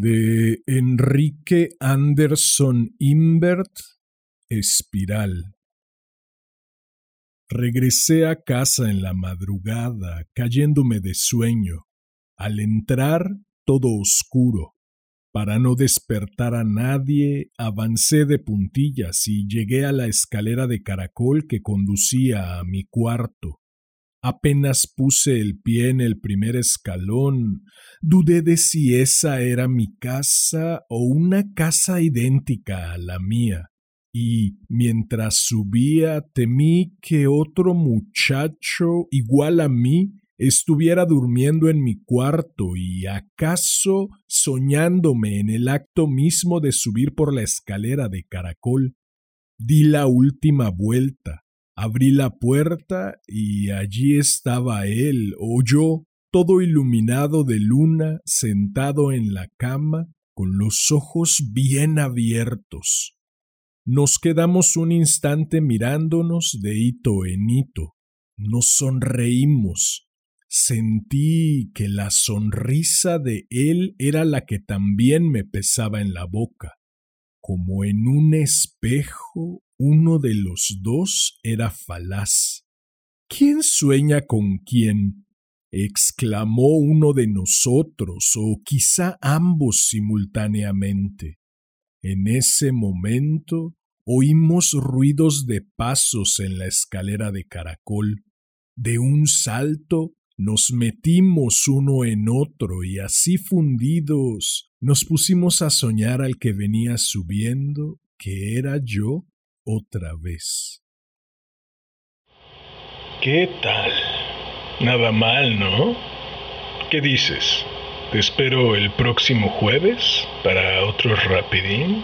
de Enrique Anderson Imbert, Espiral. Regresé a casa en la madrugada, cayéndome de sueño. Al entrar, todo oscuro. Para no despertar a nadie, avancé de puntillas y llegué a la escalera de caracol que conducía a mi cuarto. Apenas puse el pie en el primer escalón, dudé de si esa era mi casa o una casa idéntica a la mía, y mientras subía temí que otro muchacho igual a mí estuviera durmiendo en mi cuarto y acaso soñándome en el acto mismo de subir por la escalera de caracol. Di la última vuelta Abrí la puerta y allí estaba él o yo, todo iluminado de luna, sentado en la cama, con los ojos bien abiertos. Nos quedamos un instante mirándonos de hito en hito. Nos sonreímos. Sentí que la sonrisa de él era la que también me pesaba en la boca. Como en un espejo uno de los dos era falaz. ¿Quién sueña con quién? exclamó uno de nosotros, o quizá ambos simultáneamente. En ese momento oímos ruidos de pasos en la escalera de caracol. De un salto nos metimos uno en otro y así fundidos nos pusimos a soñar al que venía subiendo, que era yo otra vez. ¿Qué tal? Nada mal, ¿no? ¿Qué dices? ¿Te espero el próximo jueves para otro rapidín?